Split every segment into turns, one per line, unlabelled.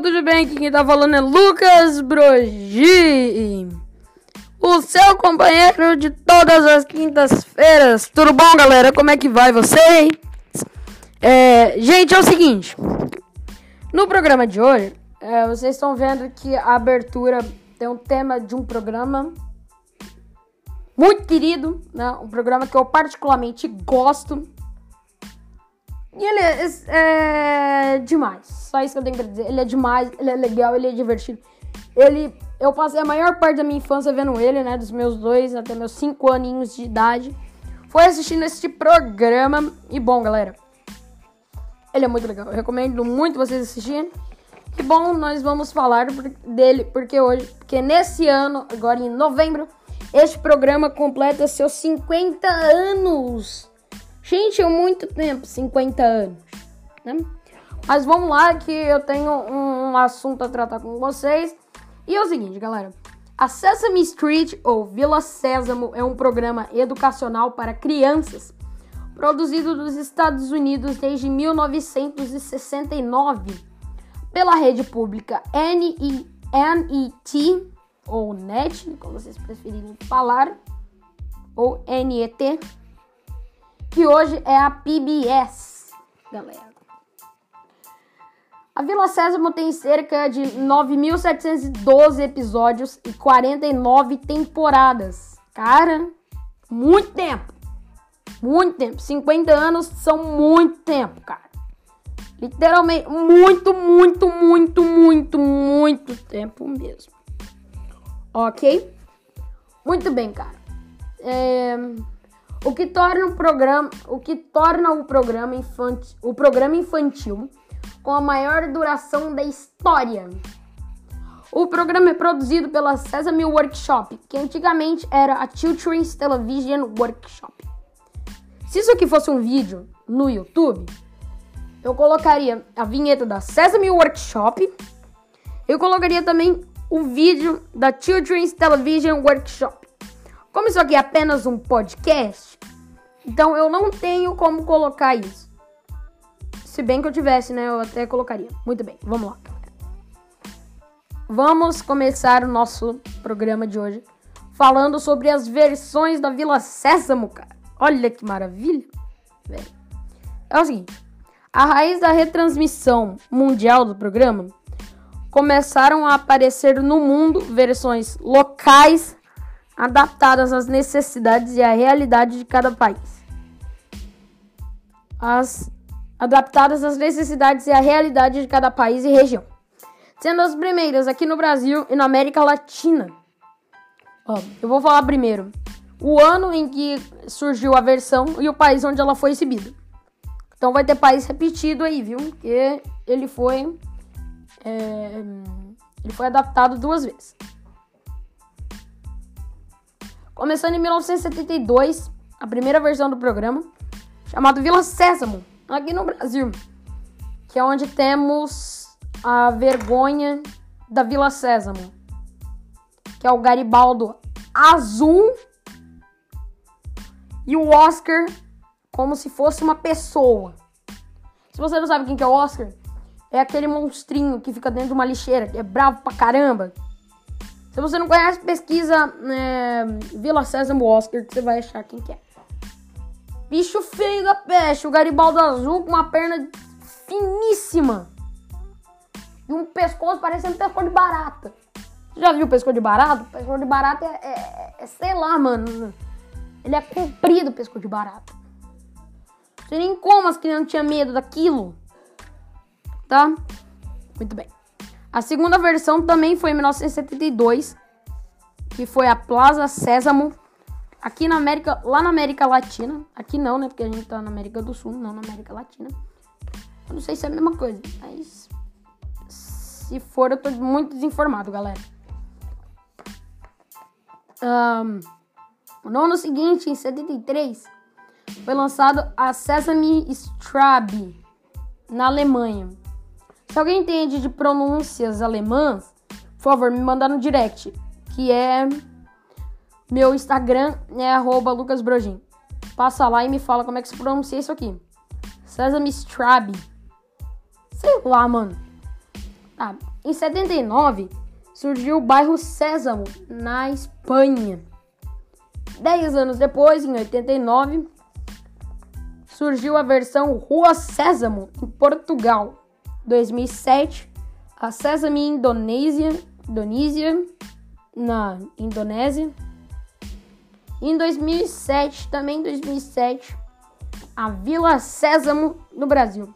tudo bem? Quem tá falando é Lucas Brogi, o seu companheiro de todas as quintas-feiras. Tudo bom, galera? Como é que vai vocês? É, gente, é o seguinte: no programa de hoje, é, vocês estão vendo que a abertura tem um tema de um programa muito querido, né? Um programa que eu particularmente gosto. E ele é, é, demais. Só isso que eu tenho pra dizer. Ele é demais, ele é legal, ele é divertido. Ele. Eu passei a maior parte da minha infância vendo ele, né? Dos meus dois até meus cinco aninhos de idade. Foi assistindo este programa. E bom, galera. Ele é muito legal. Eu recomendo muito vocês assistirem. E bom, nós vamos falar dele porque hoje, porque nesse ano, agora em novembro, este programa completa seus 50 anos. Gente, é muito tempo, 50 anos. Né? Mas vamos lá que eu tenho um, assunto a tratar com vocês. E é o seguinte, galera. A Sesame Street, ou Vila Sésamo, é um programa educacional para crianças produzido nos Estados Unidos desde 1969 pela rede pública NET, ou NET, como vocês preferirem falar, ou NET, que hoje é a PBS, galera. A Vila Sésamo tem cerca de 9.712 episódios e 49 temporadas. Cara, muito tempo. Muito tempo. 50 anos são muito tempo, cara. Literalmente, muito, muito, muito, muito, muito tempo mesmo. Ok? Muito bem, cara. É... O que torna o programa, o que torna o programa infantil, o programa infantil com a maior duração da história. O programa é produzido pela Sesame Workshop, que antigamente era a Children's Television Workshop. Se isso aqui fosse um vídeo no YouTube, eu colocaria a vinheta da Sesame Workshop. Eu colocaria também o vídeo da Children's Television Workshop. Como isso aqui é apenas um podcast, então eu não tenho como colocar isso. Se bem que eu tivesse, né? Eu até colocaria. Muito bem, vamos lá. Vamos começar o nosso programa de hoje falando sobre as versões da Vila Sésamo, cara. Olha que maravilha. É o seguinte: a raiz da retransmissão mundial do programa começaram a aparecer no mundo versões locais adaptadas às necessidades e à realidade de cada país. As adaptadas às necessidades e à realidade de cada país e região, sendo as primeiras aqui no Brasil e na América Latina. Ó, eu vou falar primeiro o ano em que surgiu a versão e o país onde ela foi exibida. Então vai ter país repetido aí, viu? Porque ele foi é, ele foi adaptado duas vezes. Começando em 1972, a primeira versão do programa, chamado Vila Sésamo, aqui no Brasil, que é onde temos a vergonha da Vila Sésamo, que é o Garibaldo azul e o Oscar como se fosse uma pessoa. Se você não sabe quem que é o Oscar, é aquele monstrinho que fica dentro de uma lixeira, que é bravo pra caramba, se você não conhece, pesquisa é, Vila Sésamo Oscar que você vai achar quem que é. Bicho feio da peste, o Garibaldo azul com uma perna finíssima. E um pescoço parecendo pescoço de barata. Você já viu o pescoço de barata? O pescoço de barata é, é, é sei lá, mano. Ele é comprido o pescoço de barata. Não sei nem como as crianças tinham medo daquilo. Tá? Muito bem. A segunda versão também foi em 1972, que foi a Plaza Sésamo, aqui na América, lá na América Latina. Aqui não, né? Porque a gente tá na América do Sul, não na América Latina. Eu não sei se é a mesma coisa, mas se for, eu tô muito desinformado, galera. Um, no ano seguinte, em 73, foi lançado a Sesame Strabe na Alemanha. Se alguém entende de pronúncias alemãs, por favor, me manda no direct, que é meu Instagram é @lucasbrogin. Passa lá e me fala como é que se pronuncia isso aqui. Sesame Strabe. Sei lá, mano. Tá. Em 79 surgiu o bairro Sésamo, na Espanha. Dez anos depois, em 89, surgiu a versão Rua Sésamo, em Portugal. 2007, a Sesame Indonésia, Indonésia, na Indonésia. Em 2007, também em 2007, a Vila Sésamo no Brasil.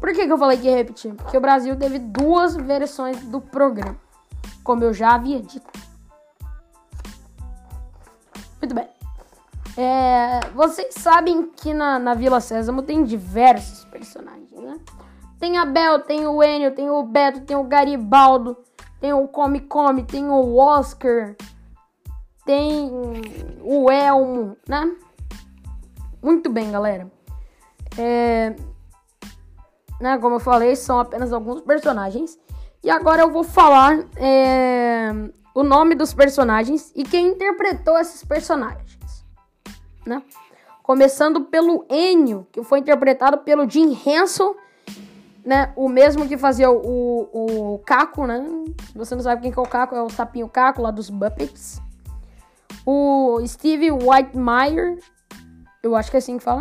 Por que, que eu falei que ia repetir? Porque o Brasil teve duas versões do programa, como eu já havia dito. Muito bem. É, vocês sabem que na, na Vila Sésamo tem diversos personagens, né? Tem a Bel, tem o Enio, tem o Beto, tem o Garibaldo, tem o Come Come, tem o Oscar, tem o Elmo, né? Muito bem, galera. É, né, como eu falei, são apenas alguns personagens. E agora eu vou falar é, o nome dos personagens e quem interpretou esses personagens, né? Começando pelo Enio, que foi interpretado pelo Jim Henson né? O mesmo que fazia o, o Caco, né? Você não sabe quem que é o Caco, é o sapinho Caco lá dos Muppets. O Steve Whitemeyer, eu acho que é assim que fala.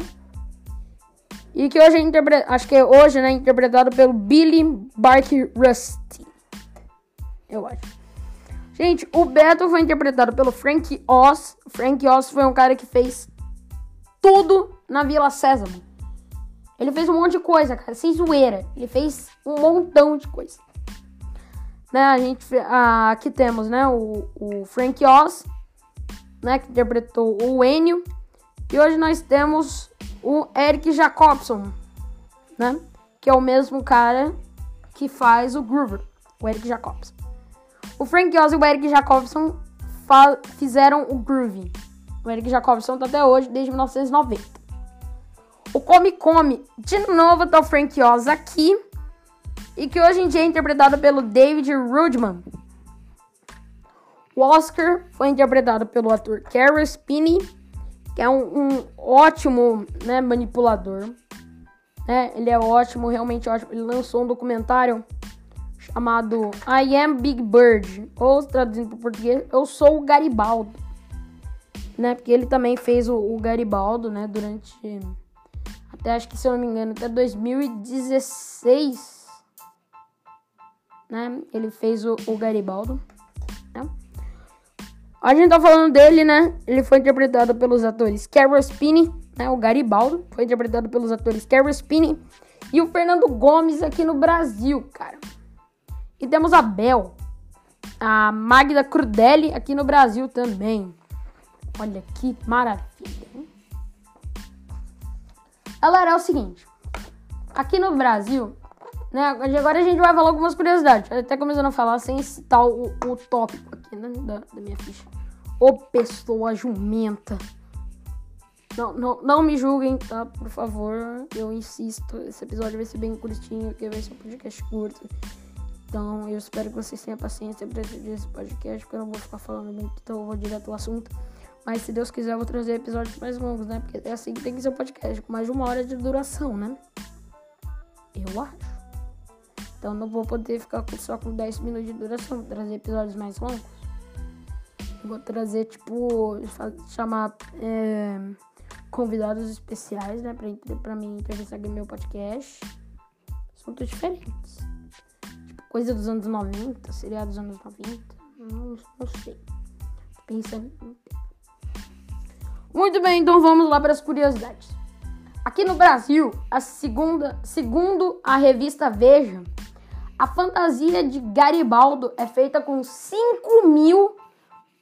E que hoje é interpretado, acho que é hoje, né, interpretado pelo Billy Barker Rusty. Eu acho. Gente, o Beto foi interpretado pelo Frank Oz. Frank Oz foi um cara que fez tudo na Vila Sésamo. Ele fez um monte de coisa, cara, sem zoeira. Ele fez um montão de coisa. Né, a gente, ah, aqui temos, né, o, o Frank Oz, né, que interpretou o Enio. E hoje nós temos o Eric Jacobson, né, que é o mesmo cara que faz o Groover, o Eric Jacobson. O Frank Oz e o Eric Jacobson fizeram o Groovy. O Eric Jacobson tá até hoje, desde 1990. O Come Come, de novo tá o Frank Oz aqui. E que hoje em dia é interpretado pelo David Rudman. O Oscar foi interpretado pelo ator Carol Spinney, que é um, um ótimo né, manipulador. Né? Ele é ótimo, realmente ótimo. Ele lançou um documentário chamado I Am Big Bird, ou traduzindo para português, Eu Sou o Garibaldo. Né? Porque ele também fez o, o Garibaldo né, durante até acho que se eu não me engano, até 2016, né? Ele fez o, o Garibaldo, né? A gente tá falando dele, né? Ele foi interpretado pelos atores Carol Spinney, né? O Garibaldo foi interpretado pelos atores Carol Spinney e o Fernando Gomes aqui no Brasil, cara. E temos a Bel, a Magda Crudelli aqui no Brasil também. Olha que maravilha. Hein? Galera, é o seguinte. Aqui no Brasil, né? Agora a gente vai falar algumas curiosidades. Até começando a falar sem citar o, o tópico aqui, né? Da, da minha ficha. Ô pessoa jumenta. Não, não, não me julguem, tá? Por favor. Eu insisto. Esse episódio vai ser bem curtinho, porque vai ser um podcast curto. Então, eu espero que vocês tenham paciência para esse podcast, porque eu não vou ficar falando muito, então eu vou direto ao assunto. Mas se Deus quiser, eu vou trazer episódios mais longos, né? Porque é assim que tem que ser o podcast, com mais de uma hora de duração, né? Eu acho. Então não vou poder ficar só com 10 minutos de duração, vou trazer episódios mais longos. vou trazer, tipo, chamar é, convidados especiais, né? Pra, pra mim entrevistar aqui meu podcast. Assuntos diferentes. Tipo, coisa dos anos 90, seria dos anos 90. Não, não sei. Pensando. Muito bem, então vamos lá para as curiosidades. Aqui no Brasil, a segunda, segundo a revista Veja, a fantasia de Garibaldo é feita com 5 mil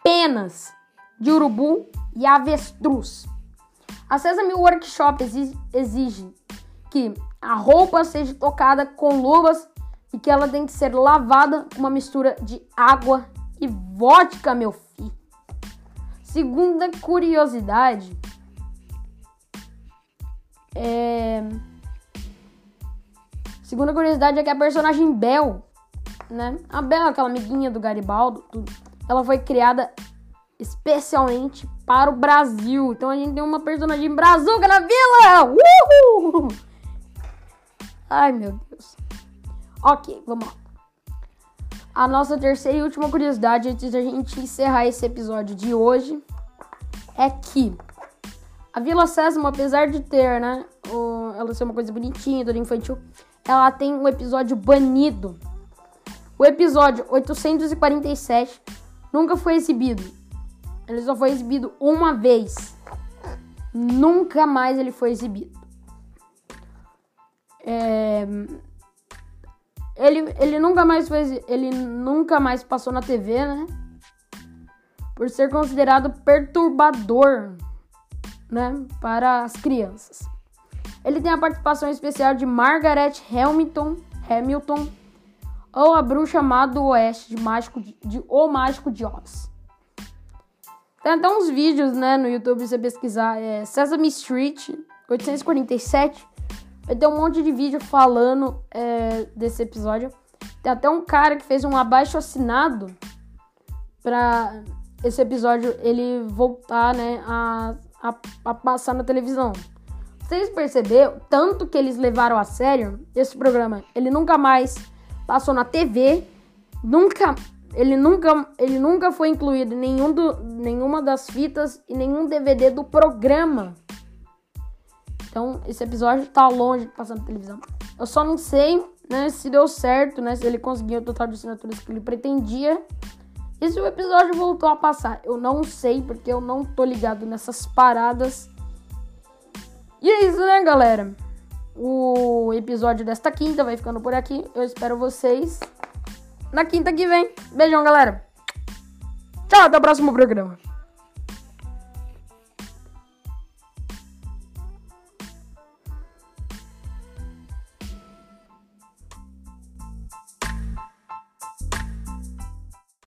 penas de urubu e avestruz. A Sesame Workshop exige, que a roupa seja tocada com luvas e que ela tem que ser lavada com uma mistura de água e vodka, meu filho. Segunda curiosidade é. Segunda curiosidade é que a personagem Bel, né? A Bel, aquela amiguinha do Garibaldo, tudo, ela foi criada especialmente para o Brasil. Então a gente tem uma personagem brazuca na vila! Uhul! Ai, meu Deus. Ok, vamos lá. A nossa terceira e última curiosidade antes da gente encerrar esse episódio de hoje é que a Vila Sésamo, apesar de ter, né, o, ela ser uma coisa bonitinha, toda infantil, ela tem um episódio banido. O episódio 847 nunca foi exibido. Ele só foi exibido uma vez. Nunca mais ele foi exibido. É... Ele, ele nunca mais foi, ele nunca mais passou na TV, né? Por ser considerado perturbador, né, para as crianças. Ele tem a participação especial de Margaret Hamilton, Hamilton ou a bruxa má do oeste de, mágico de, de O Mágico de Oz. Tem até uns vídeos, né, no YouTube, se você pesquisar, é Sesame Street 847, Vai ter um monte de vídeo falando é, desse episódio. Tem até um cara que fez um abaixo assinado pra esse episódio ele voltar, né, a, a, a passar na televisão. Vocês perceberam tanto que eles levaram a sério esse programa? Ele nunca mais passou na TV, nunca ele nunca, ele nunca foi incluído em nenhum do, nenhuma das fitas e nenhum DVD do programa. Então, esse episódio tá longe de passar na televisão. Eu só não sei, né, se deu certo, né, se ele conseguiu o total de assinaturas que ele pretendia. E se o episódio voltou a passar. Eu não sei, porque eu não tô ligado nessas paradas. E é isso, né, galera? O episódio desta quinta vai ficando por aqui. Eu espero vocês na quinta que vem. Beijão, galera. Tchau, até o próximo programa.